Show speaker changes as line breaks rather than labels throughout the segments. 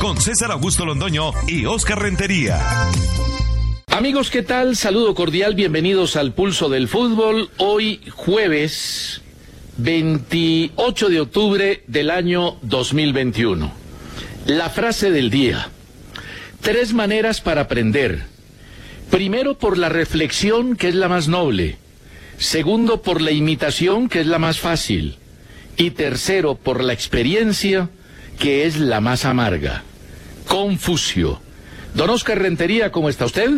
Con César Augusto Londoño y Oscar Rentería.
Amigos, ¿qué tal? Saludo cordial, bienvenidos al Pulso del Fútbol. Hoy jueves 28 de octubre del año 2021. La frase del día. Tres maneras para aprender. Primero por la reflexión, que es la más noble. Segundo por la imitación, que es la más fácil. Y tercero por la experiencia, que es la más amarga. Confucio. Don Oscar Rentería, ¿cómo está usted?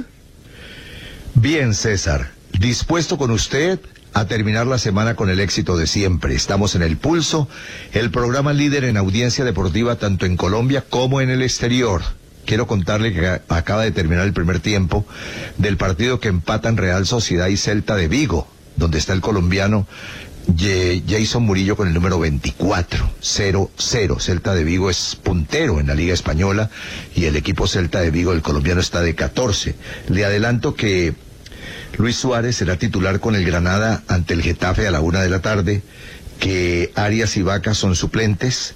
Bien, César. Dispuesto con usted a terminar la semana con el éxito de siempre. Estamos en el pulso, el programa líder en audiencia deportiva tanto en Colombia como en el exterior. Quiero contarle que acaba de terminar el primer tiempo del partido que empatan Real Sociedad y Celta de Vigo, donde está el colombiano Jason Murillo con el número 24, 0-0. Celta de Vigo es puntero en la Liga Española y el equipo Celta de Vigo, el colombiano, está de 14. Le adelanto que Luis Suárez será titular con el Granada ante el Getafe a la una de la tarde, que Arias y Vaca son suplentes,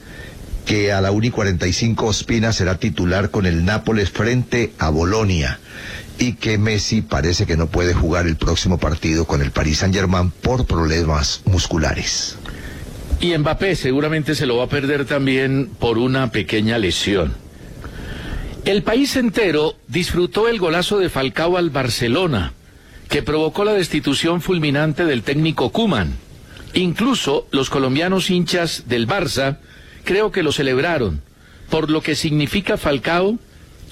que a la una y 45 Ospina será titular con el Nápoles frente a Bolonia y que Messi parece que no puede jugar el próximo partido con el Paris Saint-Germain por problemas musculares.
Y Mbappé seguramente se lo va a perder también por una pequeña lesión. El país entero disfrutó el golazo de Falcao al Barcelona, que provocó la destitución fulminante del técnico Kuman. Incluso los colombianos hinchas del Barça creo que lo celebraron, por lo que significa Falcao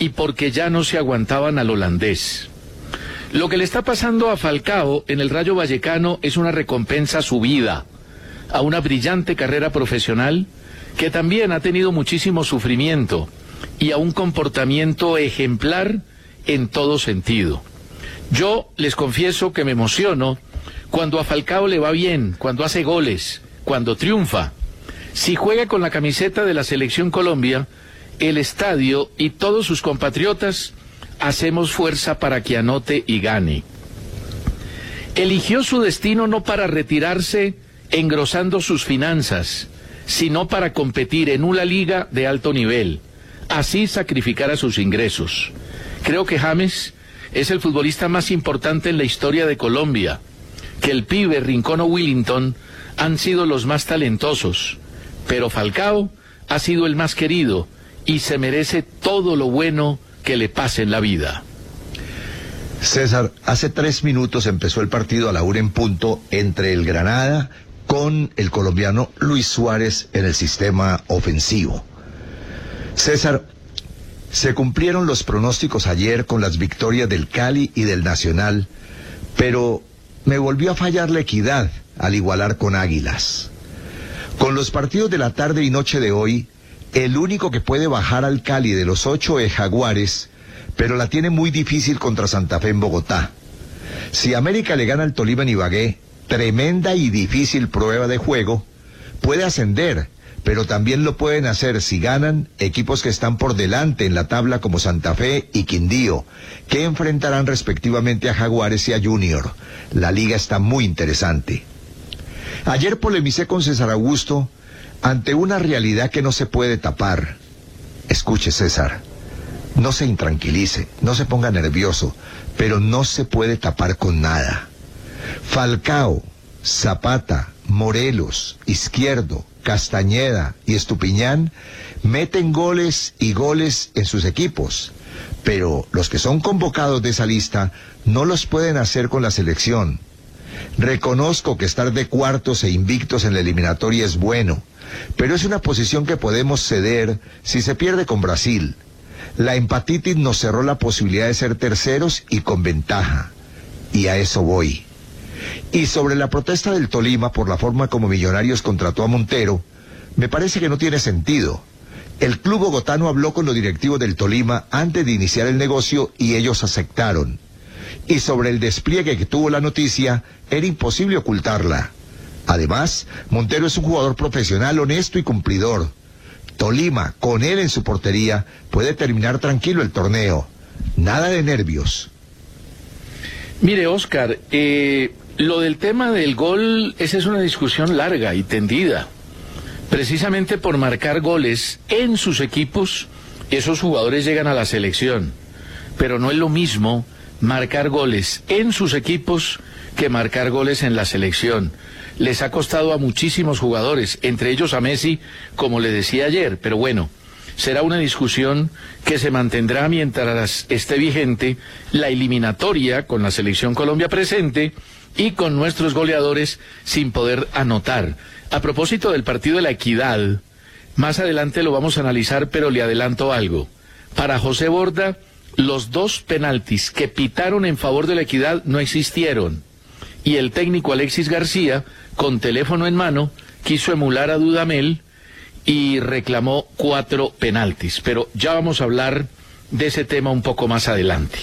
y porque ya no se aguantaban al holandés. Lo que le está pasando a Falcao en el Rayo Vallecano es una recompensa a su vida, a una brillante carrera profesional que también ha tenido muchísimo sufrimiento y a un comportamiento ejemplar en todo sentido. Yo les confieso que me emociono cuando a Falcao le va bien, cuando hace goles, cuando triunfa. Si juega con la camiseta de la selección Colombia, el estadio y todos sus compatriotas hacemos fuerza para que anote y gane. Eligió su destino no para retirarse engrosando sus finanzas, sino para competir en una liga de alto nivel, así sacrificara sus ingresos. Creo que James es el futbolista más importante en la historia de Colombia, que el pibe Rincón o Willington han sido los más talentosos, pero Falcao ha sido el más querido y se merece todo lo bueno que le pase en la vida.
César, hace tres minutos empezó el partido a la una en punto entre el Granada con el colombiano Luis Suárez en el sistema ofensivo. César, se cumplieron los pronósticos ayer con las victorias del Cali y del Nacional, pero me volvió a fallar la equidad al igualar con Águilas. Con los partidos de la tarde y noche de hoy, el único que puede bajar al Cali de los ocho es Jaguares, pero la tiene muy difícil contra Santa Fe en Bogotá. Si América le gana al Tolima en Ibagué, tremenda y difícil prueba de juego, puede ascender, pero también lo pueden hacer si ganan equipos que están por delante en la tabla como Santa Fe y Quindío, que enfrentarán respectivamente a Jaguares y a Junior. La liga está muy interesante. Ayer polemicé con César Augusto ante una realidad que no se puede tapar. Escuche, César, no se intranquilice, no se ponga nervioso, pero no se puede tapar con nada. Falcao, Zapata, Morelos, Izquierdo, Castañeda y Estupiñán meten goles y goles en sus equipos, pero los que son convocados de esa lista no los pueden hacer con la selección. Reconozco que estar de cuartos e invictos en la eliminatoria es bueno, pero es una posición que podemos ceder si se pierde con Brasil. La empatitis nos cerró la posibilidad de ser terceros y con ventaja. Y a eso voy. Y sobre la protesta del Tolima por la forma como Millonarios contrató a Montero, me parece que no tiene sentido. El club bogotano habló con los directivos del Tolima antes de iniciar el negocio y ellos aceptaron. Y sobre el despliegue que tuvo la noticia, era imposible ocultarla. Además, Montero es un jugador profesional, honesto y cumplidor. Tolima, con él en su portería, puede terminar tranquilo el torneo. Nada de nervios.
Mire, Oscar, eh, lo del tema del gol, esa es una discusión larga y tendida. Precisamente por marcar goles en sus equipos, esos jugadores llegan a la selección. Pero no es lo mismo marcar goles en sus equipos que marcar goles en la selección. Les ha costado a muchísimos jugadores, entre ellos a Messi, como le decía ayer, pero bueno, será una discusión que se mantendrá mientras esté vigente la eliminatoria con la selección Colombia presente y con nuestros goleadores sin poder anotar. A propósito del partido de la equidad, más adelante lo vamos a analizar, pero le adelanto algo. Para José Borda, los dos penaltis que pitaron en favor de la equidad no existieron. Y el técnico Alexis García, con teléfono en mano, quiso emular a Dudamel y reclamó cuatro penaltis. Pero ya vamos a hablar de ese tema un poco más adelante.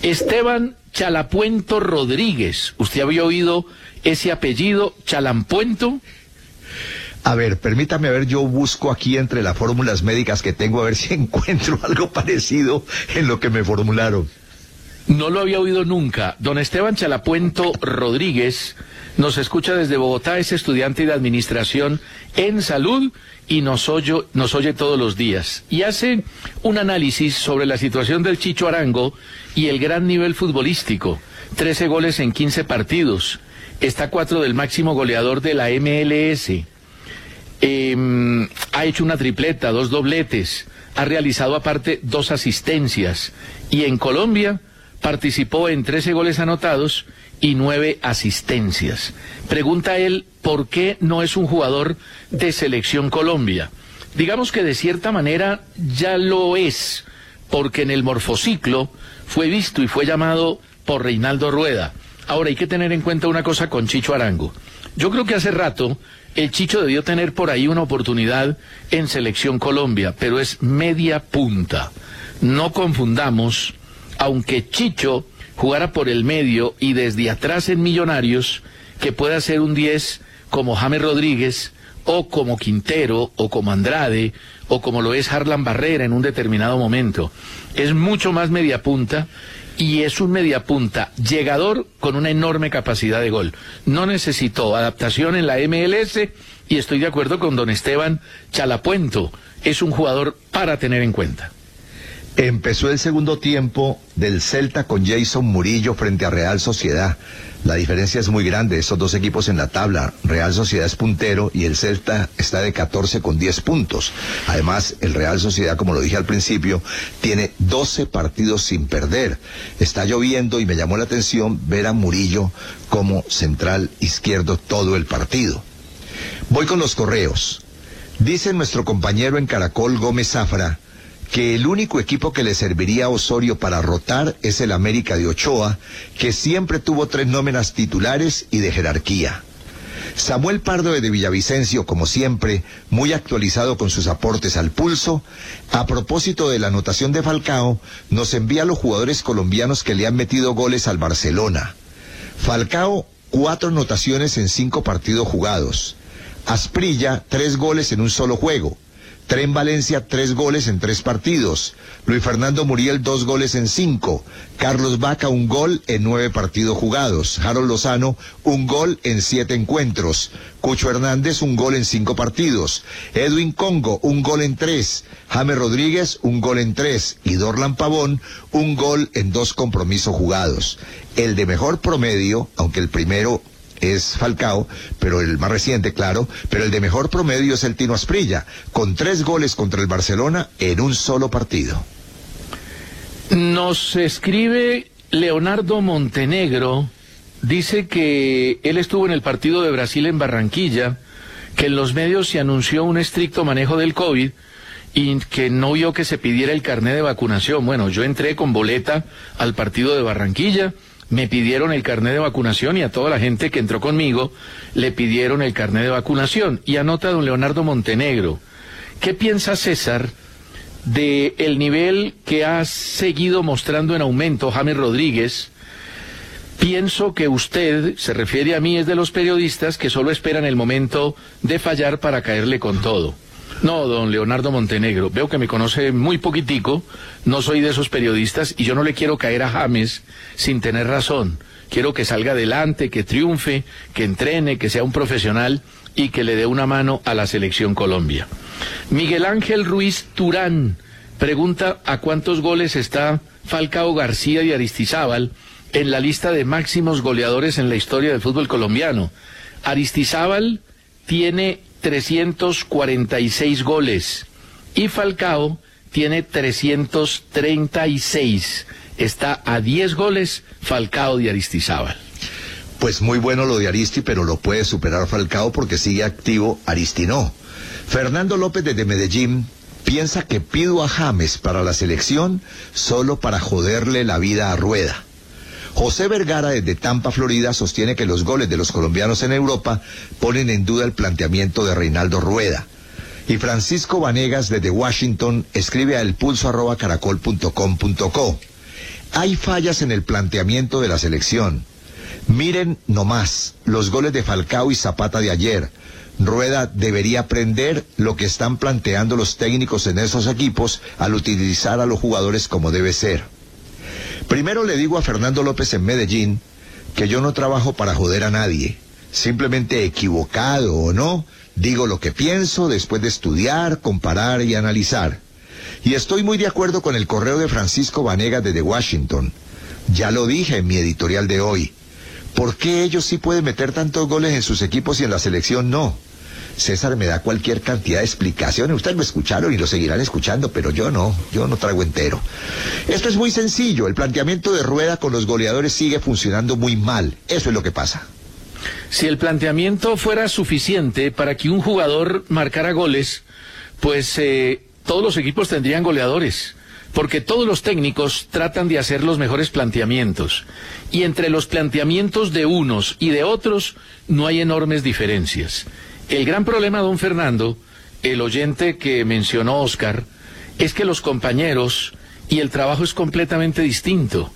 Esteban Chalapuento Rodríguez. ¿Usted había oído ese apellido, Chalampuento?
A ver, permítame ver, yo busco aquí entre las fórmulas médicas que tengo a ver si encuentro algo parecido en lo que me formularon.
No lo había oído nunca. Don Esteban Chalapuento Rodríguez nos escucha desde Bogotá, es estudiante de administración en salud y nos oye, nos oye todos los días. Y hace un análisis sobre la situación del Chicho Arango y el gran nivel futbolístico. Trece goles en quince partidos. Está cuatro del máximo goleador de la MLS. Em, ha hecho una tripleta, dos dobletes. Ha realizado aparte dos asistencias. Y en Colombia participó en 13 goles anotados y nueve asistencias. Pregunta él por qué no es un jugador de selección Colombia. Digamos que de cierta manera ya lo es, porque en el morfociclo fue visto y fue llamado por Reinaldo Rueda. Ahora hay que tener en cuenta una cosa con Chicho Arango. Yo creo que hace rato el Chicho debió tener por ahí una oportunidad en selección Colombia, pero es media punta. No confundamos aunque Chicho jugara por el medio y desde atrás en Millonarios, que pueda ser un 10 como James Rodríguez, o como Quintero, o como Andrade, o como lo es Harlan Barrera en un determinado momento. Es mucho más media punta y es un media punta llegador con una enorme capacidad de gol. No necesitó adaptación en la MLS y estoy de acuerdo con don Esteban Chalapuento. Es un jugador para tener en cuenta.
Empezó el segundo tiempo del Celta con Jason Murillo frente a Real Sociedad. La diferencia es muy grande, esos dos equipos en la tabla. Real Sociedad es puntero y el Celta está de 14 con 10 puntos. Además, el Real Sociedad, como lo dije al principio, tiene 12 partidos sin perder. Está lloviendo y me llamó la atención ver a Murillo como central izquierdo todo el partido. Voy con los correos. Dice nuestro compañero en Caracol Gómez Zafra que el único equipo que le serviría a Osorio para rotar es el América de Ochoa, que siempre tuvo tres nómenas titulares y de jerarquía. Samuel Pardo de Villavicencio, como siempre, muy actualizado con sus aportes al pulso, a propósito de la anotación de Falcao, nos envía a los jugadores colombianos que le han metido goles al Barcelona. Falcao, cuatro anotaciones en cinco partidos jugados. Asprilla, tres goles en un solo juego. Tren Valencia, tres goles en tres partidos. Luis Fernando Muriel, dos goles en cinco. Carlos Vaca, un gol en nueve partidos jugados. Harold Lozano, un gol en siete encuentros. Cucho Hernández, un gol en cinco partidos. Edwin Congo, un gol en tres. James Rodríguez, un gol en tres. Y Dorlan Pavón, un gol en dos compromisos jugados. El de mejor promedio, aunque el primero es Falcao, pero el más reciente, claro, pero el de mejor promedio es el Tino Asprilla, con tres goles contra el Barcelona en un solo partido.
Nos escribe Leonardo Montenegro, dice que él estuvo en el partido de Brasil en Barranquilla, que en los medios se anunció un estricto manejo del COVID y que no vio que se pidiera el carnet de vacunación. Bueno, yo entré con boleta al partido de Barranquilla me pidieron el carnet de vacunación y a toda la gente que entró conmigo le pidieron el carnet de vacunación. Y anota don Leonardo Montenegro, ¿qué piensa César de el nivel que ha seguido mostrando en aumento James Rodríguez? Pienso que usted, se refiere a mí, es de los periodistas que solo esperan el momento de fallar para caerle con todo. No, don Leonardo Montenegro, veo que me conoce muy poquitico, no soy de esos periodistas y yo no le quiero caer a James sin tener razón. Quiero que salga adelante, que triunfe, que entrene, que sea un profesional y que le dé una mano a la selección Colombia. Miguel Ángel Ruiz Turán pregunta a cuántos goles está Falcao García y Aristizábal en la lista de máximos goleadores en la historia del fútbol colombiano. Aristizábal tiene 346 goles y Falcao tiene 336. Está a 10 goles Falcao de Aristizábal.
Pues muy bueno lo de Aristi, pero lo puede superar Falcao porque sigue activo Aristi no. Fernando López desde Medellín piensa que pido a James para la selección solo para joderle la vida a Rueda. José Vergara desde Tampa, Florida, sostiene que los goles de los colombianos en Europa ponen en duda el planteamiento de Reinaldo Rueda. Y Francisco Vanegas desde Washington escribe a elpulso.caracol.com.co. Hay fallas en el planteamiento de la selección. Miren nomás los goles de Falcao y Zapata de ayer. Rueda debería aprender lo que están planteando los técnicos en esos equipos al utilizar a los jugadores como debe ser. Primero le digo a Fernando López en Medellín que yo no trabajo para joder a nadie. Simplemente equivocado o no, digo lo que pienso después de estudiar, comparar y analizar. Y estoy muy de acuerdo con el correo de Francisco Vanegas desde Washington. Ya lo dije en mi editorial de hoy. ¿Por qué ellos sí pueden meter tantos goles en sus equipos y en la selección no? César me da cualquier cantidad de explicaciones. Ustedes me escucharon y lo seguirán escuchando, pero yo no, yo no traigo entero. Esto es muy sencillo. El planteamiento de Rueda con los goleadores sigue funcionando muy mal. Eso es lo que pasa.
Si el planteamiento fuera suficiente para que un jugador marcara goles, pues eh, todos los equipos tendrían goleadores porque todos los técnicos tratan de hacer los mejores planteamientos. Y entre los planteamientos de unos y de otros no hay enormes diferencias. El gran problema, don Fernando, el oyente que mencionó Oscar, es que los compañeros y el trabajo es completamente distinto.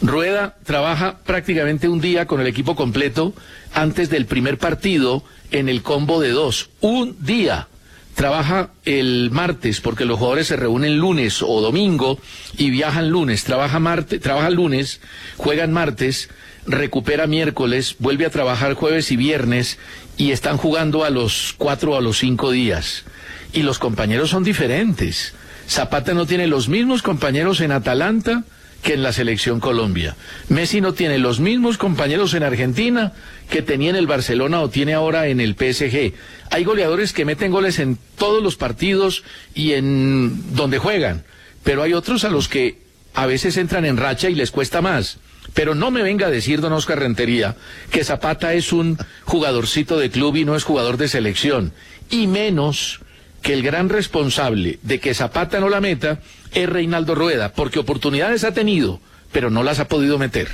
Rueda trabaja prácticamente un día con el equipo completo antes del primer partido en el combo de dos. Un día. Trabaja el martes porque los jugadores se reúnen lunes o domingo y viajan lunes. Trabaja martes, trabaja lunes, juegan martes, recupera miércoles, vuelve a trabajar jueves y viernes y están jugando a los cuatro o a los cinco días. Y los compañeros son diferentes. Zapata no tiene los mismos compañeros en Atalanta que en la selección Colombia. Messi no tiene los mismos compañeros en Argentina que tenía en el Barcelona o tiene ahora en el PSG. Hay goleadores que meten goles en todos los partidos y en donde juegan, pero hay otros a los que a veces entran en racha y les cuesta más. Pero no me venga a decir, don Oscar Rentería, que Zapata es un jugadorcito de club y no es jugador de selección. Y menos que el gran responsable de que Zapata no la meta es Reinaldo Rueda, porque oportunidades ha tenido, pero no las ha podido meter.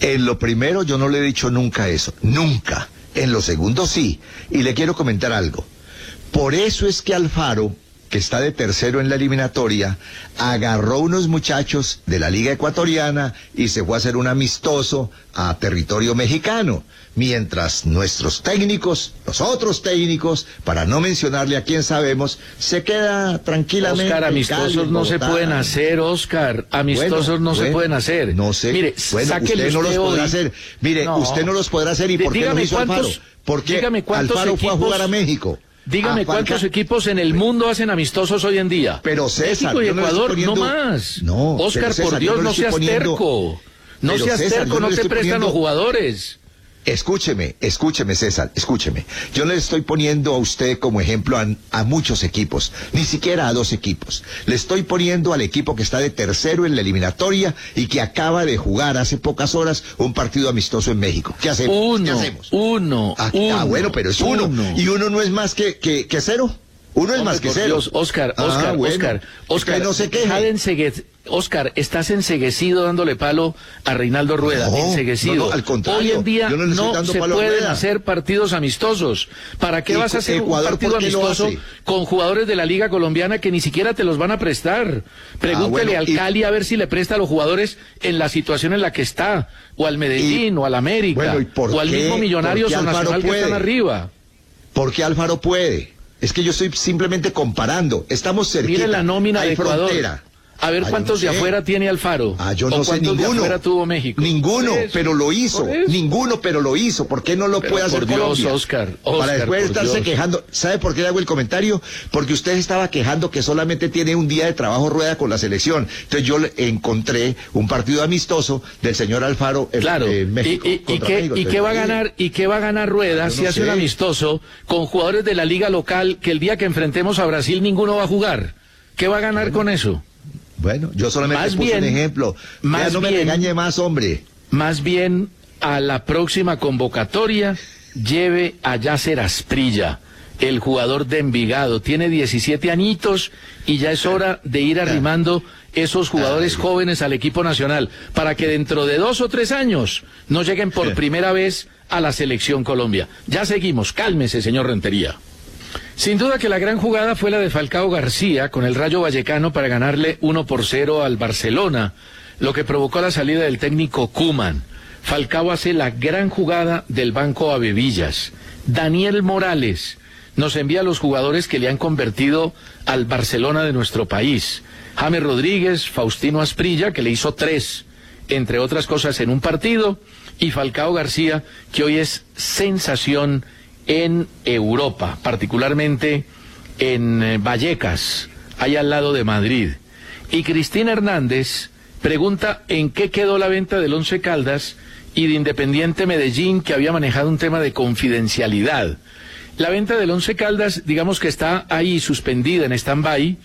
En lo primero yo no le he dicho nunca eso, nunca. En lo segundo sí. Y le quiero comentar algo. Por eso es que Alfaro que está de tercero en la eliminatoria, agarró unos muchachos de la Liga Ecuatoriana y se fue a hacer un amistoso a territorio mexicano. Mientras nuestros técnicos, los otros técnicos, para no mencionarle a quién sabemos, se queda tranquilamente.
Oscar, amistosos
Cali,
no se pueden hacer, Oscar. Amistosos
Bueno,
no se pueden hacer.
No sé.
Mire,
bueno, usted no los podrá
hoy-
hacer. Mire,
No.
usted no los podrá hacer. ¿Y por qué no hizo Alfaro?
cuántos-
Porque
dígame cuántos
Alfaro fue a jugar a México.
Dígame
A Falca-
cuántos equipos en el mundo hacen amistosos hoy en día.
Pero César,
México y
no
Ecuador,
poniendo-
no más.
No,
Oscar,
César,
por Dios,
no
no seas
poniendo-
terco. No
Pero
seas
César,
terco, no te prestan
poniendo-
los jugadores.
Escúcheme, escúcheme, César, escúcheme. Yo le estoy poniendo a usted como ejemplo a, a muchos equipos, ni siquiera a dos equipos. Le estoy poniendo al equipo que está de tercero en la eliminatoria y que acaba de jugar hace pocas horas un partido amistoso en México. ¿Qué hacemos? ¿Qué
Uno,
hacemos?
uno,
Ah,
uno.
ah, bueno, pero es uno. Y uno no es más que, que, que cero. Uno es
Hombre,
más que
por
cero.
Oscar,
Ah,
Oscar,
bueno.
Oscar, Oscar,
no se queje.
ensegue- Oscar, estás enseguecido dándole palo a Reinaldo Rueda,
No,
enseguecido.
no, no, al contrario,
Hoy en día
no
se pueden hacer partidos amistosos. ¿Para qué vas a hacer
Ecuador,
un partido
¿por qué
amistoso con jugadores de la Liga Colombiana que ni siquiera te los van a prestar? Pregúntele
bueno,
al
y-
Cali a ver si le presta a los jugadores en la situación en la que está, o al Medellín, o al América,
Bueno, ¿y por
o al
qué?
mismo Millonarios
¿Por
o
qué
Nacional que están
puede?
arriba.
Porque Álvaro puede. Es que yo estoy simplemente comparando. Estamos cerquita.
Mire la nómina
Hay
de Ecuador. A ver
Ah,
cuántos
no
de afuera tiene Alfaro.
Ah, yo
¿O
no sé
cuántos de
ninguno.
afuera tuvo México.
Ninguno,
eso,
pero lo hizo. Ninguno, pero lo hizo. ¿Por qué no lo
Pero
puede hacer
por Dios,
Colombia?
Oscar, Oscar,
Para después estarse
Dios.
quejando. ¿Sabe por qué le hago el comentario? Porque usted estaba quejando que solamente tiene un día de trabajo rueda con la selección. Entonces yo le encontré un partido amistoso del señor Alfaro en,
Claro,
México.
¿Y, y- qué,
México.
y qué va a ganar y qué va a ganar Rueda
Yo
si hace un amistoso con jugadores de la liga local que el día que enfrentemos a Brasil ninguno va a jugar? ¿Qué va a ganar con eso?
Bueno, yo solamente
Más
puse un ejemplo.
más
Ya no me
bien-
regañe más, hombre.
Más bien a la próxima convocatoria lleve a Yasser Asprilla, el jugador de Envigado. Tiene 17 añitos y ya es hora de ir arrimando esos jugadores jóvenes al equipo nacional para que dentro de dos o tres años no lleguen por primera vez a la selección Colombia. Ya seguimos, cálmese, señor Rentería. Sin duda que la gran jugada fue la de Falcao García con el Rayo Vallecano para ganarle 1 por 0 al Barcelona, lo que provocó la salida del técnico Kuman. Falcao hace la gran jugada del banco a. Daniel Morales nos envía a los jugadores que le han convertido al Barcelona de nuestro país. James Rodríguez, Faustino Asprilla, que le hizo tres, entre otras cosas, en un partido, y Falcao García, que hoy es sensación en Europa, particularmente en eh, Vallecas, ahí al lado de Madrid. Y Cristina Hernández pregunta en qué quedó la venta del Once Caldas y de Independiente Medellín, que había manejado un tema de confidencialidad. La venta del Once Caldas, digamos que está ahí suspendida en stand-by.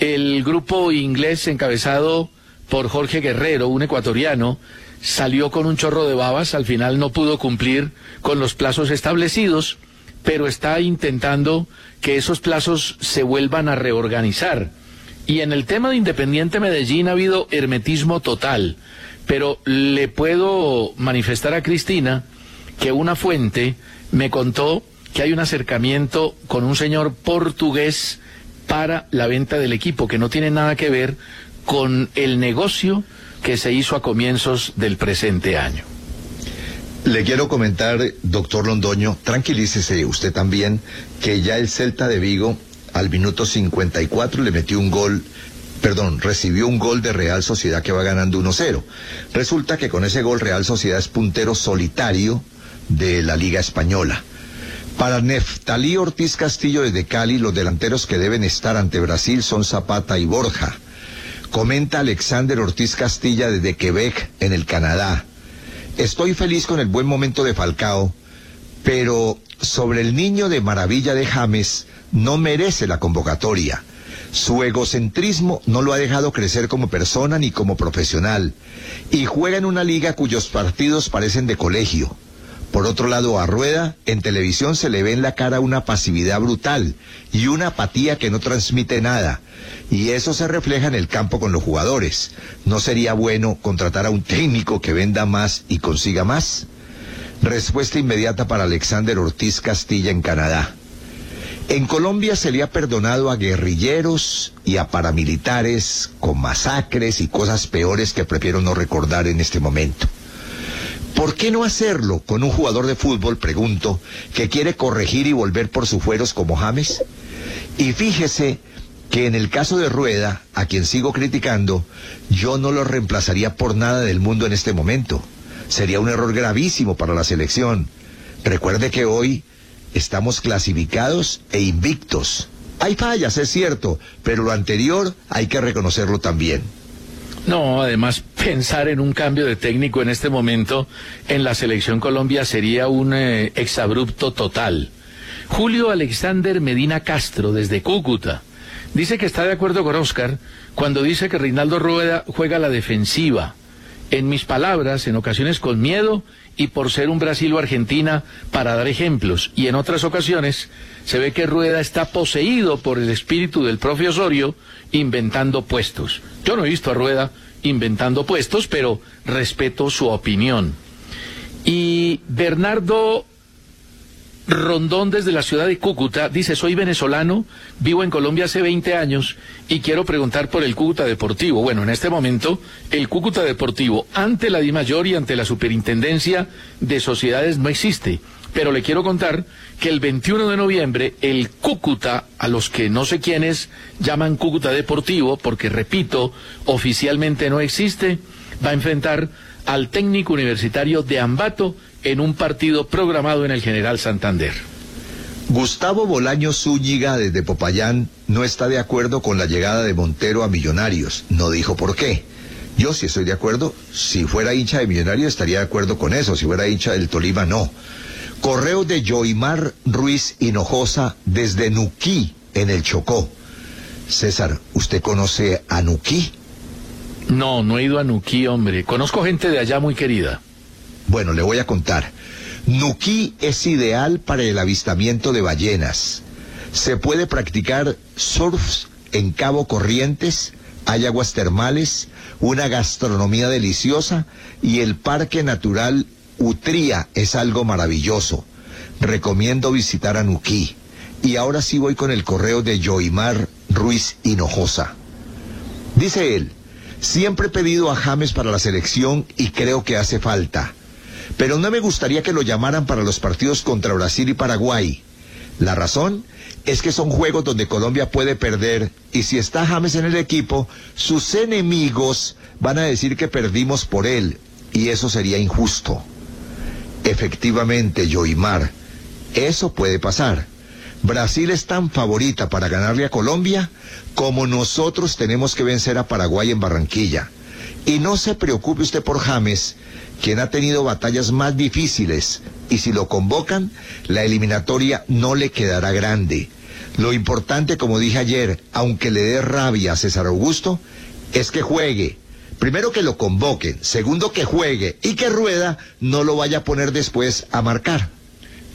El grupo inglés encabezado por Jorge Guerrero, un ecuatoriano, salió con un chorro de babas, al final no pudo cumplir con los plazos establecidos, pero está intentando que esos plazos se vuelvan a reorganizar. Y en el tema de Independiente Medellín ha habido hermetismo total, pero le puedo manifestar a Cristina que una fuente me contó que hay un acercamiento con un señor portugués para la venta del equipo, que no tiene nada que ver con el negocio que se hizo a comienzos del presente año.
Le quiero comentar, doctor Londoño, tranquilícese usted también, que ya el Celta de Vigo al minuto 54 le metió un gol, perdón, recibió un gol de Real Sociedad que va ganando 1-0. Resulta que con ese gol Real Sociedad es puntero solitario de la Liga Española. Para Neftalí Ortiz Castillo desde Cali, los delanteros que deben estar ante Brasil son Zapata y Borja. Comenta Alexander Ortiz Castilla desde Quebec, en el Canadá. Estoy feliz con el buen momento de Falcao, pero sobre el niño de maravilla de James no merece la convocatoria. Su egocentrismo no lo ha dejado crecer como persona ni como profesional, y juega en una liga cuyos partidos parecen de colegio. Por otro lado, a Rueda, en televisión se le ve en la cara una pasividad brutal y una apatía que no transmite nada. Y eso se refleja en el campo con los jugadores. ¿No sería bueno contratar a un técnico que venda más y consiga más? Respuesta inmediata para Alexander Ortiz Castilla en Canadá. En Colombia se le ha perdonado a guerrilleros y a paramilitares con masacres y cosas peores que prefiero no recordar en este momento. ¿Por qué no hacerlo con un jugador de fútbol, pregunto, que quiere corregir y volver por sus fueros como James? Y fíjese que en el caso de Rueda, a quien sigo criticando, yo no lo reemplazaría por nada del mundo en este momento. Sería un error gravísimo para la selección. Recuerde que hoy estamos clasificados e invictos. Hay fallas, es cierto, pero lo anterior hay que reconocerlo también.
No, además pensar en un cambio de técnico en este momento en la selección Colombia sería un eh, exabrupto total. Julio Alexander Medina Castro, desde Cúcuta, dice que está de acuerdo con Oscar cuando dice que Reinaldo Rueda juega la defensiva. En mis palabras, en ocasiones con miedo y por ser un Brasil o Argentina para dar ejemplos. Y en otras ocasiones se ve que Rueda está poseído por el espíritu del propio Osorio inventando puestos. Yo no he visto a Rueda inventando puestos, pero respeto su opinión. Y Bernardo Rondón desde la ciudad de Cúcuta dice, soy venezolano, vivo en Colombia hace 20 años y quiero preguntar por el Cúcuta Deportivo. Bueno, en este momento, el Cúcuta Deportivo ante la DIMAYOR y ante la Superintendencia de Sociedades no existe. Pero le quiero contar que el 21 de noviembre el Cúcuta, a los que no sé quiénes llaman Cúcuta Deportivo, porque repito, oficialmente no existe, va a enfrentar al técnico universitario de Ambato en un partido programado en el General Santander.
Gustavo Bolaño Zúñiga desde Popayán no está de acuerdo con la llegada de Montero a Millonarios. No dijo por qué. Yo sí estoy de acuerdo. Si fuera hincha de Millonarios estaría de acuerdo con eso. Si fuera hincha del Tolima, no. Correo de Joimar Ruiz Hinojosa desde Nuquí, en el Chocó. César, ¿usted conoce a Nuquí?
No, no he ido a Nuquí, hombre. Conozco gente de allá muy querida.
Bueno, le voy a contar. Nuquí es ideal para el avistamiento de ballenas. Se puede practicar surf en Cabo Corrientes, hay aguas termales, una gastronomía deliciosa y el Parque Natural Utría es algo maravilloso. Recomiendo visitar a Nuquí. Y ahora sí voy con el correo de Joimar Ruiz Hinojosa. Dice él, siempre he pedido a James para la selección y creo que hace falta. Pero no me gustaría que lo llamaran para los partidos contra Brasil y Paraguay. La razón es que son juegos donde Colombia puede perder y si está James en el equipo, sus enemigos van a decir que perdimos por él y eso sería injusto. Efectivamente, Joimar, eso puede pasar. Brasil es tan favorita para ganarle a Colombia como nosotros tenemos que vencer a Paraguay en Barranquilla. Y no se preocupe usted por James, quien ha tenido batallas más difíciles, y si lo convocan, la eliminatoria no le quedará grande. Lo importante, como dije ayer, aunque le dé rabia a César Augusto, es que juegue. Primero que lo convoquen, segundo que juegue y que Rueda no lo vaya a poner después a marcar.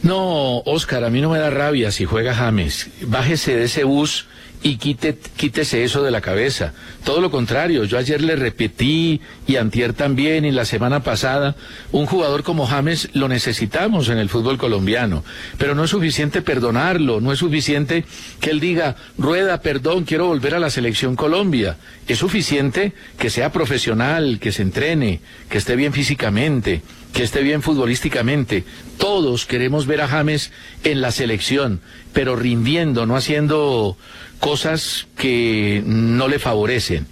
No, Oscar, a mí no me da rabia si juega James. Bájese de ese bus y quite, quítese eso de la cabeza. Todo lo contrario, yo ayer le repetí y antier también y la semana pasada, un jugador como James lo necesitamos en el fútbol colombiano, pero no es suficiente perdonarlo, no es suficiente que él diga, rueda, perdón, quiero volver a la selección Colombia. Es suficiente que sea profesional, que se entrene, que esté bien físicamente, que esté bien futbolísticamente. Todos queremos ver a James en la selección, pero rindiendo, no haciendo cosas que no le favorecen.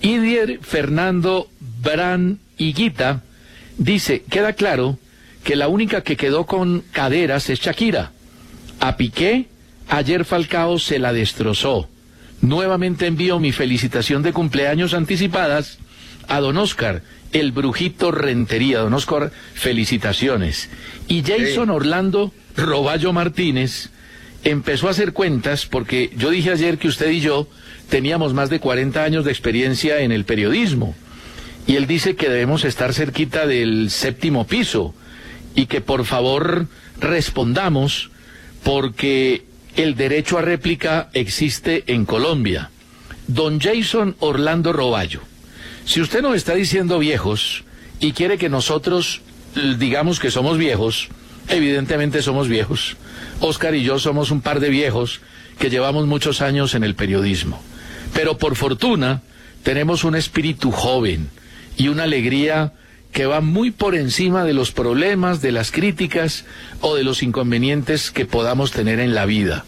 Idier Fernando Bran Higuita dice, queda claro que la única que quedó con caderas es Shakira. A Piqué, ayer Falcao se la destrozó. Nuevamente envío mi felicitación de cumpleaños anticipadas a don Oscar, el brujito Rentería. Don Oscar, felicitaciones. Y Jason Orlando Roballo Martínez empezó a hacer cuentas porque yo dije ayer que usted y yo teníamos más de 40 años de experiencia en el periodismo. Y él dice que debemos estar cerquita del séptimo piso y que por favor respondamos porque el derecho a réplica existe en Colombia. Don Jason Orlando Roballo, si usted nos está diciendo viejos y quiere que nosotros digamos que somos viejos, Evidentemente somos viejos. Oscar y yo somos un par de viejos que llevamos muchos años en el periodismo. Pero por fortuna tenemos un espíritu joven y una alegría que va muy por encima de los problemas, de las críticas o de los inconvenientes que podamos tener en la vida.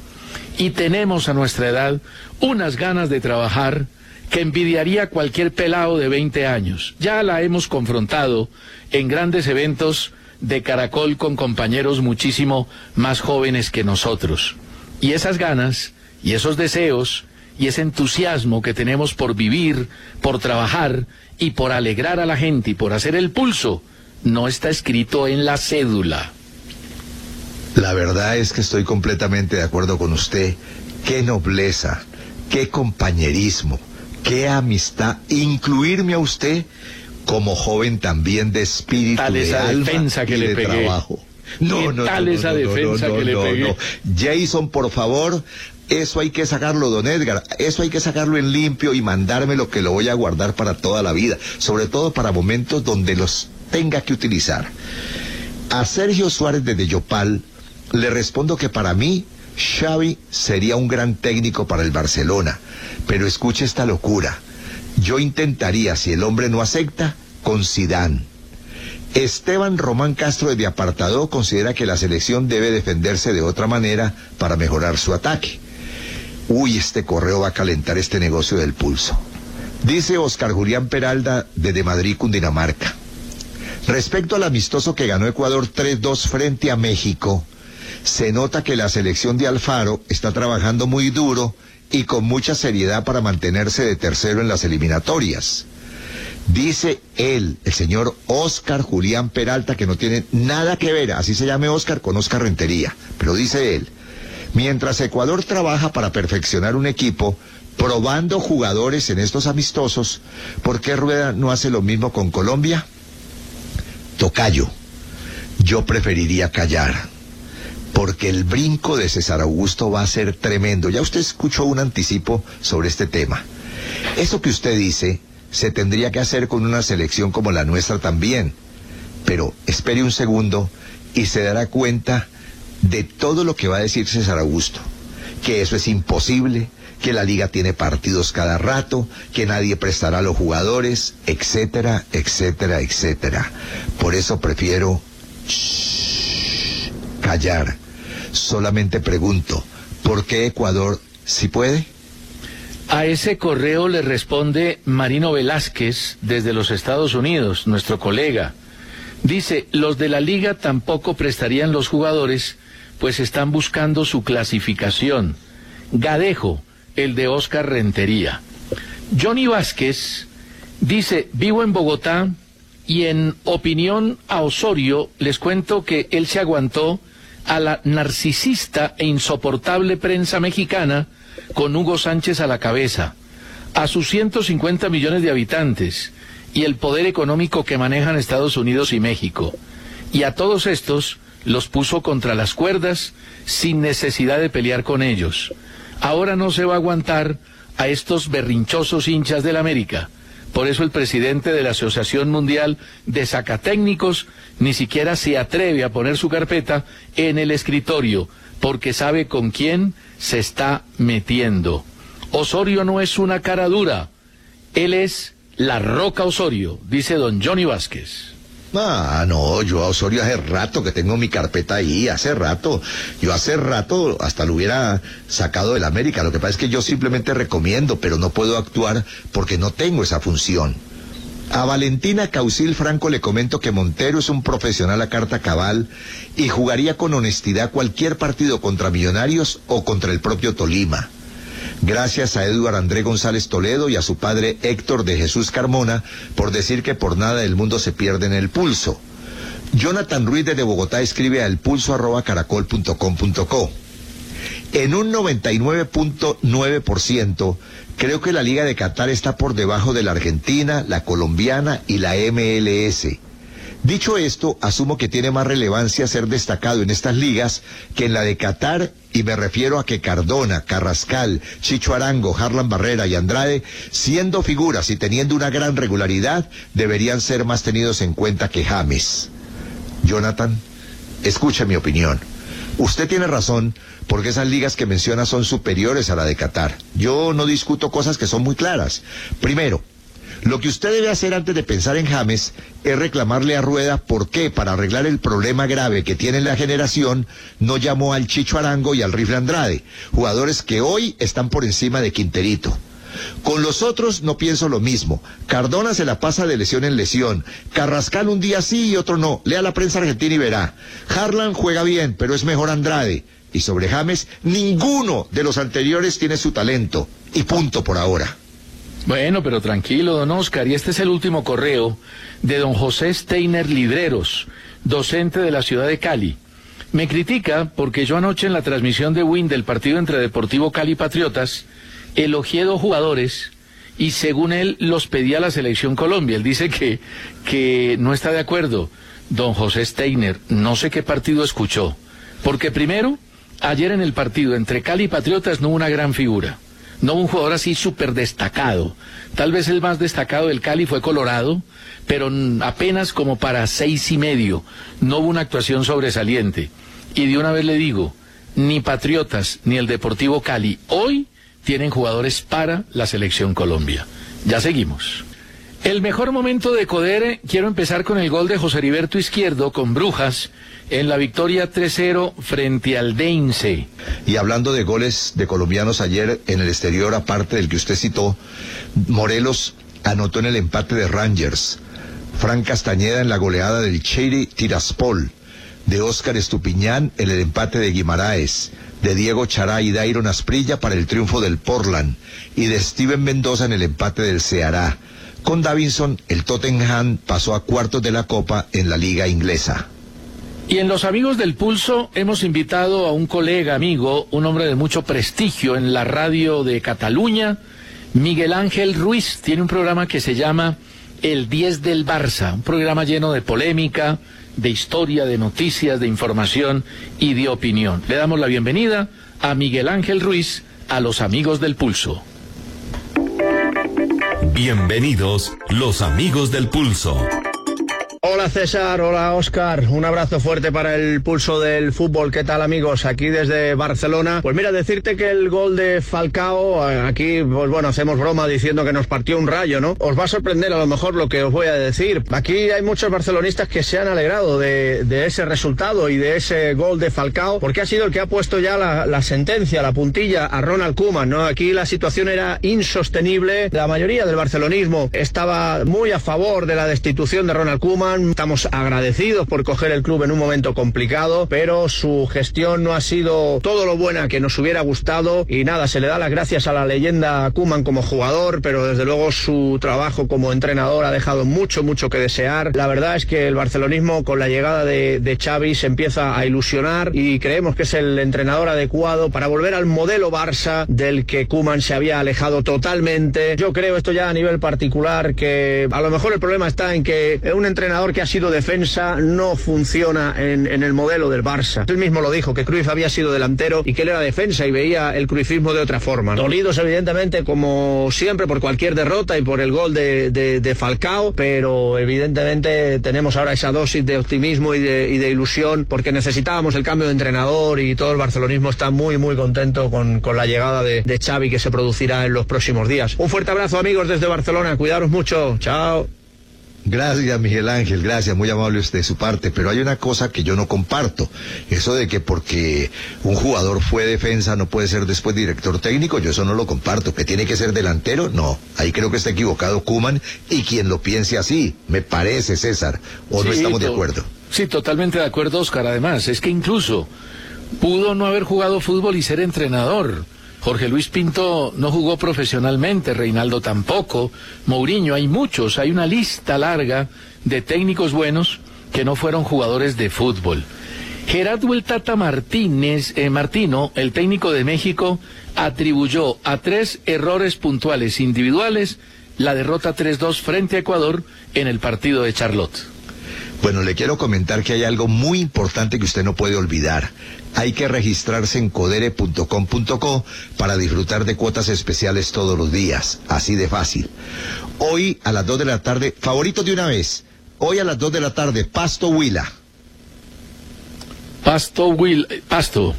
Y tenemos a nuestra edad unas ganas de trabajar que envidiaría cualquier pelado de 20 años. Ya la hemos confrontado en grandes eventos de Caracol con compañeros muchísimo más jóvenes que nosotros. Y esas ganas y esos deseos y ese entusiasmo que tenemos por vivir, por trabajar y por alegrar a la gente y por hacer el pulso, no está escrito en la cédula.
La verdad es que estoy completamente de acuerdo con usted. Qué nobleza, qué compañerismo, qué amistad. Incluirme a usted como joven también de espíritu,
Tal
de
esa
alma
defensa que
y
le
de
pegué.
trabajo.
¿Qué tal esa defensa que le pegué?
Jason, por favor, eso hay que sacarlo, don Edgar. Eso hay que sacarlo en limpio y mandármelo que lo voy a guardar para toda la vida. Sobre todo para momentos donde los tenga que utilizar. A Sergio Suárez de Yopal le respondo que para mí Xavi sería un gran técnico para el Barcelona. Pero escuche esta locura. Yo intentaría, si el hombre no acepta, con Sidán. Esteban Román Castro de Apartado considera que la selección debe defenderse de otra manera para mejorar su ataque. Uy, este correo va a calentar este negocio del pulso. Dice Oscar Julián Peralda desde Madrid, Cundinamarca. Respecto al amistoso que ganó Ecuador 3-2 frente a México, se nota que la selección de Alfaro está trabajando muy duro y con mucha seriedad para mantenerse de tercero en las eliminatorias. Dice él, el señor Oscar Julián Peralta, que no tiene nada que ver, así se llame Oscar, con Oscar Rentería, pero dice él, mientras Ecuador trabaja para perfeccionar un equipo, probando jugadores en estos amistosos, ¿por qué Rueda no hace lo mismo con Colombia? Tocayo, yo preferiría callar, porque el brinco de César Augusto va a ser tremendo. Ya usted escuchó un anticipo sobre este tema. Eso que usted dice se tendría que hacer con una selección como la nuestra también. Pero espere un segundo y se dará cuenta de todo lo que va a decir César Augusto. Que eso es imposible, que la liga tiene partidos cada rato, que nadie prestará a los jugadores, etcétera, etcétera, etcétera. Por eso prefiero callar. Solamente pregunto, ¿por qué Ecuador si puede?
A ese correo le responde Marino Velázquez desde los Estados Unidos, nuestro colega. Dice, los de la liga tampoco prestarían los jugadores, pues están buscando su clasificación. Gadejo, el de Oscar Rentería. Johnny Vázquez dice, vivo en Bogotá y en opinión a Osorio les cuento que él se aguantó a la narcisista e insoportable prensa mexicana con Hugo Sánchez a la cabeza, a sus 150 millones de habitantes y el poder económico que manejan Estados Unidos y México. Y a todos estos los puso contra las cuerdas sin necesidad de pelear con ellos. Ahora no se va a aguantar a estos berrinchosos hinchas del América. Por eso el presidente de la Asociación Mundial de Sacatécnicos ni siquiera se atreve a poner su carpeta en el escritorio, porque sabe con quién se está metiendo. Osorio no es una cara dura, él es la roca Osorio, dice don Johnny Vázquez.
Ah, no, yo a Osorio hace rato que tengo mi carpeta ahí, hace rato. Yo hace rato hasta lo hubiera sacado del América. Lo que pasa es que yo simplemente recomiendo, pero no puedo actuar porque no tengo esa función. A Valentina Causil Franco le comento que Montero es un profesional a carta cabal y jugaría con honestidad cualquier partido contra Millonarios o contra el propio Tolima. Gracias a Eduardo André González Toledo y a su padre Héctor de Jesús Carmona por decir que por nada del mundo se pierde en el pulso. Jonathan Ruiz de Bogotá escribe a elpulso.caracol.com.co. En un 99.9% creo que la Liga de Qatar está por debajo de la Argentina, la colombiana y la MLS. Dicho esto, asumo que tiene más relevancia ser destacado en estas ligas que en la de Qatar, y me refiero a que Cardona, Carrascal, Chicho Arango, Harlan Barrera y Andrade, siendo figuras y teniendo una gran regularidad, deberían ser más tenidos en cuenta que James. Jonathan. escuche mi opinión. Usted tiene razón porque esas ligas que menciona son superiores a la de Qatar. Yo no discuto cosas que son muy claras. Primero, lo que usted debe hacer antes de pensar en James es reclamarle a Rueda por qué, para arreglar el problema grave que tiene la generación, no llamó al Chicho Arango y al Rifle Andrade, jugadores que hoy están por encima de Quinterito. Con los otros no pienso lo mismo. Cardona se la pasa de lesión en lesión. Carrascal un día sí y otro no. Lea la prensa argentina y verá. Harlan juega bien, pero es mejor Andrade. Y sobre James, ninguno de los anteriores tiene su talento. Y punto por ahora.
Bueno, pero tranquilo, don Oscar. Y este es el último correo de don José Steiner Libreros, docente de la ciudad de Cali. Me critica porque yo anoche en la transmisión de Win del partido entre Deportivo Cali y Patriotas elogié dos jugadores y según él los pedía la selección Colombia. Él dice que, que no está de acuerdo. Don José Steiner, no sé qué partido escuchó. Porque primero, ayer en el partido entre Cali y Patriotas no hubo una gran figura no un jugador así súper destacado. Tal vez el más destacado del Cali fue Colorado, pero apenas como para seis y medio. No hubo una actuación sobresaliente. Y de una vez le digo, ni Patriotas ni el Deportivo Cali hoy tienen jugadores para la selección Colombia. Ya seguimos. El mejor momento de Codere, quiero empezar con el gol de José Heriberto Izquierdo con Brujas en la victoria 3-0 frente al Deinse.
Y hablando de goles de colombianos ayer en el exterior, aparte del que usted citó, Morelos anotó en el empate de Rangers, Fran Castañeda en la goleada del Cheiri Tiraspol, de Óscar Estupiñán en el empate de Guimaraes, de Diego Chará y Dairon Asprilla para el triunfo del Portland y de Steven Mendoza en el empate del Ceará. Con Davinson, el Tottenham pasó a cuartos de la Copa en la Liga Inglesa.
Y en Los Amigos del Pulso hemos invitado a un colega amigo, un hombre de mucho prestigio en la radio de Cataluña, Miguel Ángel Ruiz. Tiene un programa que se llama El 10 del Barça, un programa lleno de polémica, de historia, de noticias, de información y de opinión. Le damos la bienvenida a Miguel Ángel Ruiz, a Los Amigos del Pulso.
Bienvenidos, los amigos del pulso.
Hola César, hola Oscar, un abrazo fuerte para el pulso del fútbol. ¿Qué tal amigos? Aquí desde Barcelona. Pues mira, decirte que el gol de Falcao, eh, aquí pues bueno, hacemos broma diciendo que nos partió un rayo, ¿no? Os va a sorprender a lo mejor lo que os voy a decir. Aquí hay muchos barcelonistas que se han alegrado de, ese resultado y de ese gol de Falcao, porque ha sido el que ha puesto ya la, sentencia, la puntilla a Ronald Koeman, ¿no? Aquí la situación era insostenible. La mayoría del barcelonismo estaba muy a favor de la destitución de Ronald Koeman Estamos agradecidos por coger el club en un momento complicado, pero su gestión no ha sido todo lo buena que nos hubiera gustado y nada, se le da las gracias a la leyenda Kuman como jugador, pero desde luego su trabajo como entrenador ha dejado mucho, mucho que desear. La verdad es que el barcelonismo con la llegada de, de Xavi se empieza a ilusionar y creemos que es el entrenador adecuado para volver al modelo Barça del que Kuman se había alejado totalmente. Yo creo esto ya a nivel particular que a lo mejor el problema está en que un entrenador que ha sido defensa no funciona en, el modelo del Barça. Él mismo lo dijo, que Cruyff había sido delantero y que él era defensa y veía el cruifismo de otra forma. Dolidos evidentemente como siempre por cualquier derrota y por el gol de, Falcao, pero evidentemente tenemos ahora esa dosis de optimismo y de, ilusión porque necesitábamos el cambio de entrenador y todo el barcelonismo está muy muy contento con, con la llegada de, de Xavi que se producirá en los próximos días. Un fuerte abrazo amigos desde Barcelona, cuidaros mucho, chao.
Gracias, Miguel Ángel, gracias, muy amable usted de su parte, pero hay una cosa que yo no comparto, eso de que porque un jugador fue defensa no puede ser después director técnico, yo eso no lo comparto, que tiene que ser delantero, no, ahí creo que está equivocado Kuman y quien lo piense así, me parece César, o no estamos de acuerdo.
Sí, totalmente de acuerdo, Oscar, además, es que incluso pudo no haber jugado fútbol y ser entrenador. Jorge Luis Pinto no jugó profesionalmente, Reinaldo tampoco, Mourinho, hay muchos, hay una lista larga de técnicos buenos que no fueron jugadores de fútbol. Gerardo el Tata Martínez, eh, Martino, el técnico de México, atribuyó a tres errores puntuales individuales la derrota 3-2 frente a Ecuador en el partido de Charlotte.
Bueno, le quiero comentar que hay algo muy importante que usted no puede olvidar hay que registrarse en codere.com.co para disfrutar de cuotas especiales todos los días. Así de fácil. Hoy a las 2 de la tarde, favorito de una vez, hoy a las 2 de la tarde, Pasto Huila.
Pasto Will, eh, Pasto.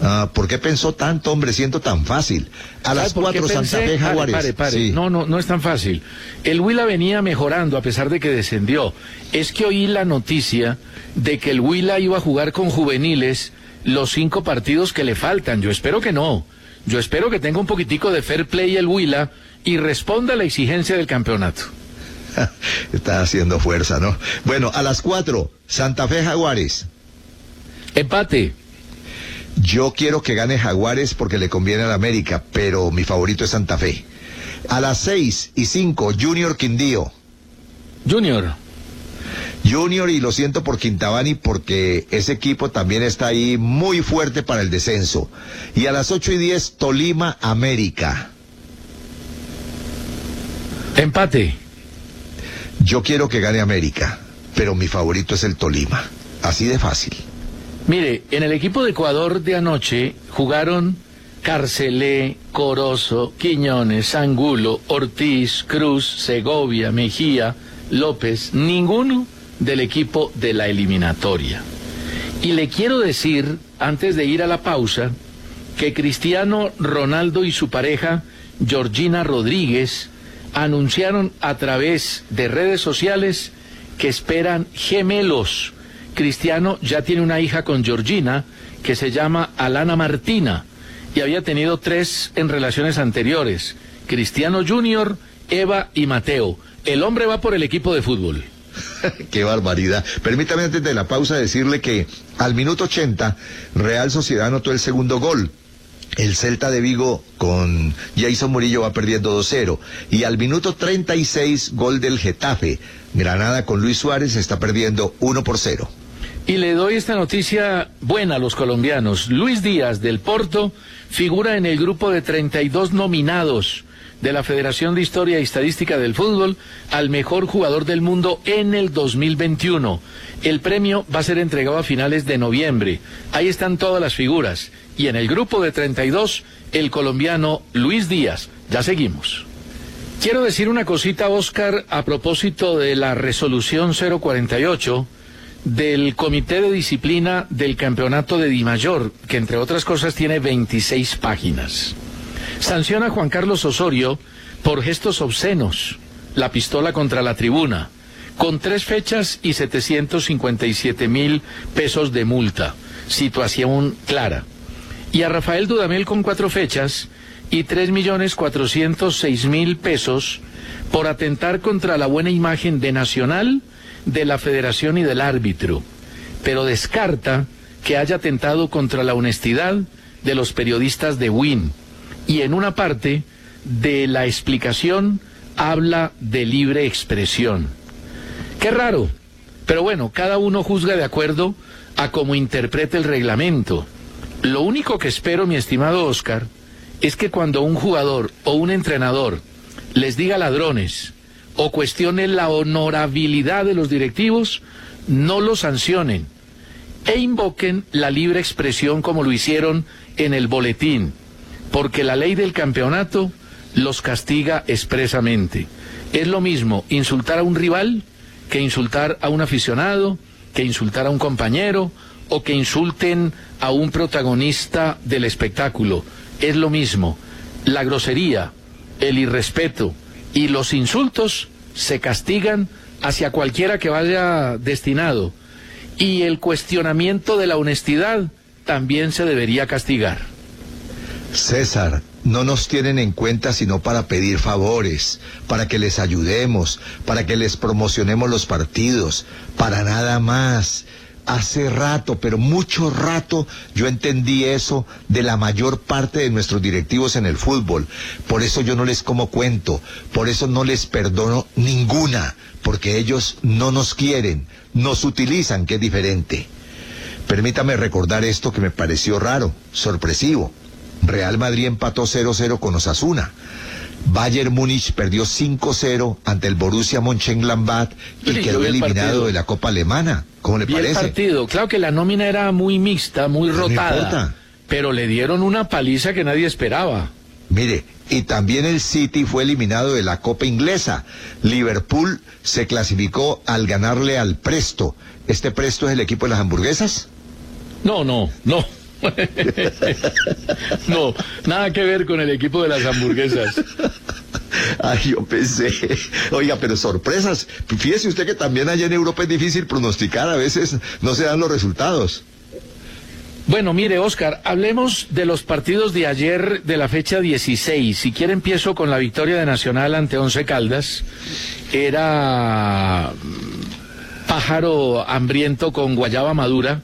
Ah, ¿Por qué pensó tanto, hombre, siendo tan fácil? A las
¿Sabe por qué
cuatro, Santa
pensé?
Fe,
Pare,
Jaguares.
pare, pare.
Sí.
No, no, no es tan fácil. El Huila venía mejorando a pesar de que descendió. Es que oí la noticia de que el Huila iba a jugar con juveniles los cinco partidos que le faltan. Yo espero que no. Yo espero que tenga un poquitico de fair play el Huila y responda a la exigencia del campeonato.
Está haciendo fuerza, ¿no? Bueno, a las cuatro, Santa Fe, Jaguares.
Empate.
Yo quiero que gane Jaguares porque le conviene a la América, pero mi favorito es Santa Fe. A las seis y cinco, Junior Quindío.
Junior.
Junior y lo siento por Quintabani porque ese equipo también está ahí muy fuerte para el descenso. Y a las ocho y diez, Tolima América.
Empate.
Yo quiero que gane América, pero mi favorito es el Tolima. Así de fácil.
Mire, en el equipo de Ecuador de anoche jugaron Carcelé, Corozo, Quiñones, Angulo, Ortiz, Cruz, Segovia, Mejía, López, ninguno del equipo de la eliminatoria. Y le quiero decir, antes de ir a la pausa, que Cristiano Ronaldo y su pareja, Georgina Rodríguez, anunciaron a través de redes sociales que esperan gemelos. Cristiano ya tiene una hija con Georgina que se llama Alana Martina y había tenido tres en relaciones anteriores. Cristiano Junior, Eva y Mateo. El hombre va por el equipo de fútbol.
Qué barbaridad. Permítame antes de la pausa decirle que al minuto 80 Real Sociedad anotó el segundo gol. El Celta de Vigo con Jason Murillo va perdiendo 2-0. Y al minuto 36 gol del Getafe. Granada con Luis Suárez está perdiendo 1 por 0.
Y le doy esta noticia buena a los colombianos. Luis Díaz del Porto figura en el grupo de 32 nominados de la Federación de Historia y Estadística del Fútbol al mejor jugador del mundo en el 2021. El premio va a ser entregado a finales de noviembre. Ahí están todas las figuras. Y en el grupo de 32, el colombiano Luis Díaz. Ya seguimos. Quiero decir una cosita, Oscar, a propósito de la resolución 048 del Comité de Disciplina del Campeonato de Dimayor, que entre otras cosas tiene 26 páginas. Sanciona a Juan Carlos Osorio por gestos obscenos, la pistola contra la tribuna, con tres fechas y 757 mil pesos de multa, situación clara. Y a Rafael Dudamel con cuatro fechas y tres millones cuatrocientos seis mil pesos por atentar contra la buena imagen de Nacional, de la Federación y del árbitro, pero descarta que haya atentado contra la honestidad de los periodistas de Win. Y en una parte de la explicación habla de libre expresión. Qué raro, pero bueno, cada uno juzga de acuerdo a cómo interprete el reglamento. Lo único que espero, mi estimado Oscar, es que cuando un jugador o un entrenador les diga ladrones o cuestione la honorabilidad de los directivos, no los sancionen e invoquen la libre expresión como lo hicieron en el boletín, porque la ley del campeonato los castiga expresamente. Es lo mismo insultar a un rival que insultar a un aficionado, que insultar a un compañero o que insulten a un protagonista del espectáculo. Es lo mismo. La grosería, el irrespeto y los insultos se castigan hacia cualquiera que vaya destinado. Y el cuestionamiento de la honestidad también se debería castigar.
César, no nos tienen en cuenta sino para pedir favores, para que les ayudemos, para que les promocionemos los partidos, para nada más. Hace rato, pero mucho rato, yo entendí eso de la mayor parte de nuestros directivos en el fútbol. Por eso yo no les como cuento, por eso no les perdono ninguna, porque ellos no nos quieren, nos utilizan, que es diferente. Permítame recordar esto que me pareció raro, sorpresivo. Real Madrid empató 0-0 con Osasuna. Bayern Múnich perdió 5-0 ante el Borussia Mönchengladbach y
Sí,
quedó eliminado
partido.
de la Copa Alemana. ¿Cómo le
Vi el
parece?
partido. Claro que la nómina era muy mixta, muy
No
rotada. pero le dieron una paliza que nadie esperaba.
Mire, y también el City fue eliminado de la Copa Inglesa. Liverpool se clasificó al ganarle al Presto. ¿Este Presto es el equipo de las hamburguesas?
No, no, no. no, nada que ver con el equipo de las hamburguesas.
Ay, yo pensé. Oiga, pero sorpresas. Fíjese usted que también allá en Europa es difícil pronosticar, a veces no se dan los resultados.
Bueno, mire, Oscar, hablemos de los partidos de ayer de la fecha 16. Si quiere empiezo con la victoria de Nacional ante Once Caldas. Era mm, pájaro hambriento con guayaba madura.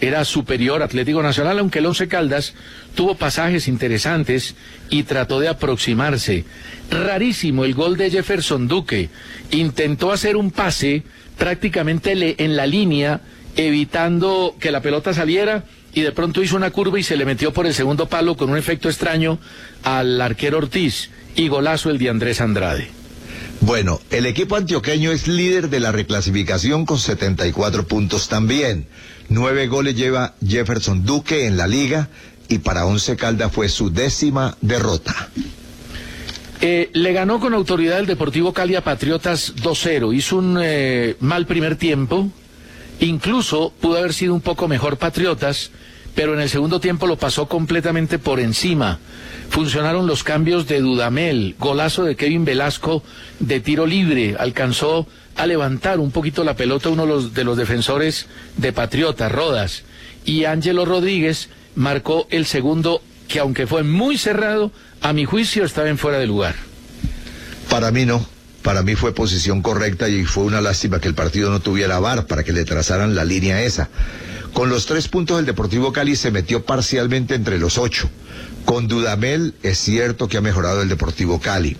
Era superior Atlético Nacional, aunque el Once Caldas tuvo pasajes interesantes y trató de aproximarse. Rarísimo el gol de Jefferson Duque. Intentó hacer un pase prácticamente en la línea, evitando que la pelota saliera y de pronto hizo una curva y se le metió por el segundo palo con un efecto extraño al arquero Ortiz y golazo el de Andrés Andrade.
Bueno, el equipo antioqueño es líder de la reclasificación con 74 puntos también. Nueve goles lleva Jefferson Duque en la liga y para Once Caldas fue su décima derrota.
Eh, le ganó con autoridad el Deportivo Cali a Patriotas 2-0. Hizo un eh, mal primer tiempo. Incluso pudo haber sido un poco mejor Patriotas, pero en el segundo tiempo lo pasó completamente por encima. Funcionaron los cambios de Dudamel, golazo de Kevin Velasco de tiro libre. Alcanzó a levantar un poquito la pelota uno de los, de los defensores de Patriotas, Rodas. Y Ángelo Rodríguez marcó el segundo, que aunque fue muy cerrado, a mi juicio estaba en fuera de lugar.
Para mí no. Para mí fue posición correcta y fue una lástima que el partido no tuviera VAR para que le trazaran la línea esa. Con los tres puntos el Deportivo Cali se metió parcialmente entre los ocho. Con Dudamel es cierto que ha mejorado el Deportivo Cali,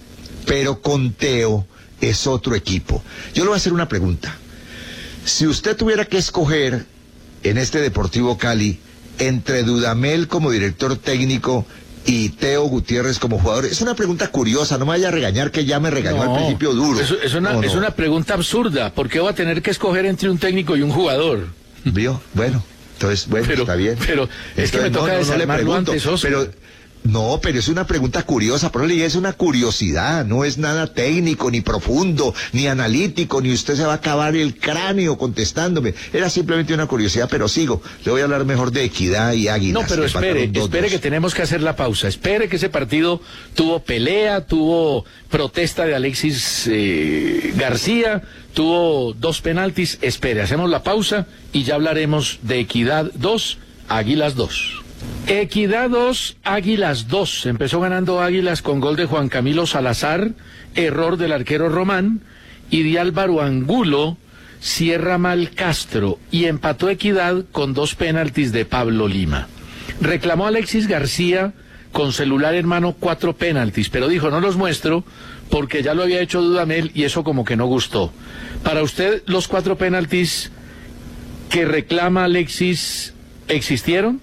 pero con Teo es otro equipo. Yo le voy a hacer una pregunta. Si usted tuviera que escoger en este Deportivo Cali entre Dudamel como director técnico y Teo Gutiérrez como jugador, es una pregunta curiosa, no me vaya a regañar que ya me regañó al principio duro.
Es, es una,
No, no.
es una pregunta absurda. ¿Por qué va a tener que escoger entre un técnico y un jugador?
¿Vio? Bueno, entonces, bueno,
Pero-
está bien.
pero es que me toca desarmarlo antes, Oscar.
pero no, pero es una pregunta curiosa, pero le es una curiosidad, no es nada técnico, ni profundo, ni analítico, ni usted se va a acabar el cráneo contestándome. Era simplemente una curiosidad, pero sigo. Le voy a hablar mejor de equidad y águilas.
No, pero espere, espere
2-2.
que tenemos que hacer la pausa. Espere que ese partido tuvo pelea, tuvo protesta de Alexis eh, García, tuvo dos penaltis. Espere, hacemos la pausa y ya hablaremos de Equidad 2, Águilas 2. Equidad 2, Águilas 2. Empezó ganando Águilas con gol de Juan Camilo Salazar, error del arquero Román, y de Álvaro Angulo, cierra mal Castro, y empató Equidad con dos penaltis de Pablo Lima. Reclamó Alexis García con celular en mano cuatro penaltis, pero dijo no los muestro porque ya lo había hecho Dudamel y eso como que no gustó. Para usted, los cuatro penaltis que reclama Alexis, ¿existieron?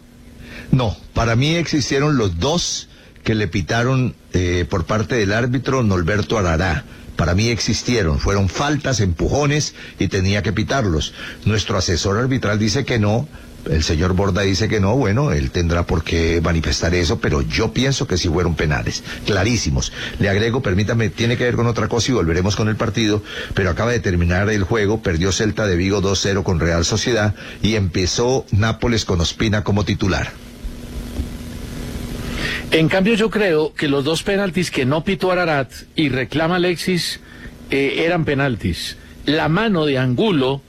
No, para mí existieron los dos que le pitaron eh, por parte del árbitro Norberto Arará. Para mí existieron, fueron faltas, empujones y tenía que pitarlos. Nuestro asesor arbitral dice que no, el señor Borda dice que no, bueno, él tendrá por qué manifestar eso, pero yo pienso que sí fueron penales, clarísimos. Le agrego, permítame, tiene que ver con otra cosa y volveremos con el partido, pero acaba de terminar el juego, perdió Celta de Vigo 2-0 con Real Sociedad y empezó Nápoles con Ospina como titular.
En cambio, yo creo que los dos penaltis que no pitó Ararat y reclama Alexis eh, eran penaltis. La mano de Angulo,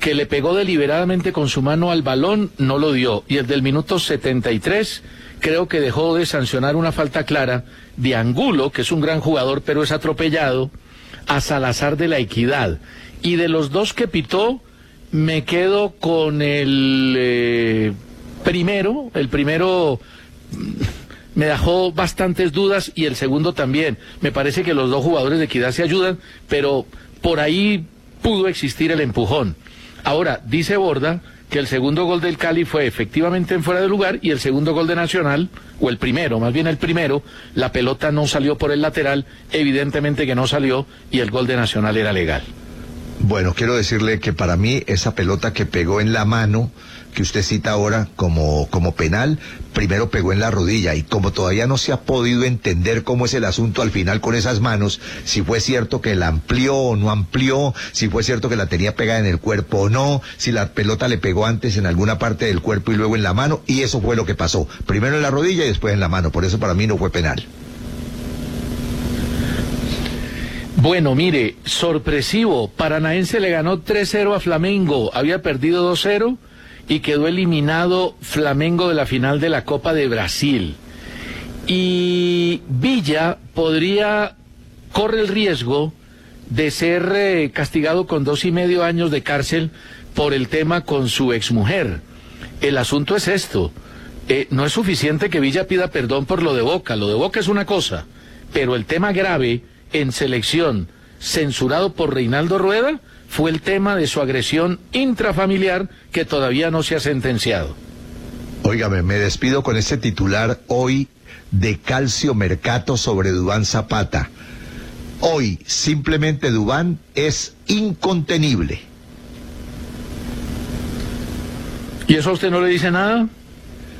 que le pegó deliberadamente con su mano al balón, no lo dio. Y el del minuto 73, creo que dejó de sancionar una falta clara de Angulo, que es un gran jugador, pero es atropellado, a Salazar de la Equidad. Y de los dos que pitó, me quedo con el eh, primero, el primero me dejó bastantes dudas y el segundo también. Me parece que los dos jugadores de equidad se ayudan, pero por ahí pudo existir el empujón. Ahora, dice Borda que el segundo gol del Cali fue efectivamente en fuera de lugar y el segundo gol de Nacional, o el primero, más bien el primero, la pelota no salió por el lateral, evidentemente que no salió y el gol de Nacional era legal.
Bueno, quiero decirle que para mí esa pelota que pegó en la mano, que usted cita ahora como, como penal, primero pegó en la rodilla. Y como todavía no se ha podido entender cómo es el asunto al final con esas manos, si fue cierto que la amplió o no amplió, si fue cierto que la tenía pegada en el cuerpo o no, si la pelota le pegó antes en alguna parte del cuerpo y luego en la mano, y eso fue lo que pasó. Primero en la rodilla y después en la mano, por eso para mí no fue penal.
Bueno, mire, sorpresivo, Paranaense le ganó 3-0 a Flamengo, había perdido 2-0 y quedó eliminado Flamengo de la final de la Copa de Brasil. Y Villa podría, corre el riesgo de ser eh, castigado con dos y medio años de cárcel por el tema con su exmujer. El asunto es esto. Eh, no es suficiente que Villa pida perdón por lo de Boca. Lo de Boca es una cosa, pero el tema grave en selección, censurado por Reinaldo Rueda, fue el tema de su agresión intrafamiliar que todavía no se ha sentenciado.
Óigame, me despido con este titular hoy de Calcio Mercato sobre Dubán Zapata. Hoy, simplemente Dubán es incontenible.
¿Y eso a usted no le dice nada?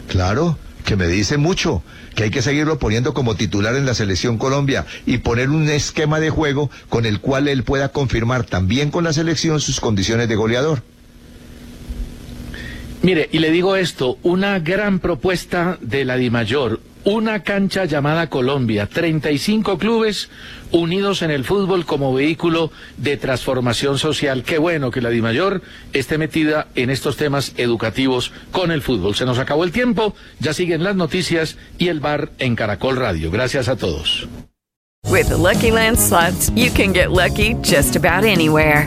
Claro, que me dice mucho, que hay que seguirlo poniendo como titular en la selección Colombia y poner un esquema de juego con el cual él pueda confirmar también con la selección sus condiciones de goleador.
Mire, y le digo esto, una gran propuesta de la DIMAYOR, una cancha llamada Colombia, 35 clubes unidos en el fútbol como vehículo de transformación social. Qué bueno que la DIMAYOR esté metida en estos temas educativos con el fútbol. Se nos acabó el tiempo, ya siguen las noticias y el bar en Caracol Radio. Gracias a todos.
With Lucky you can get lucky just about anywhere.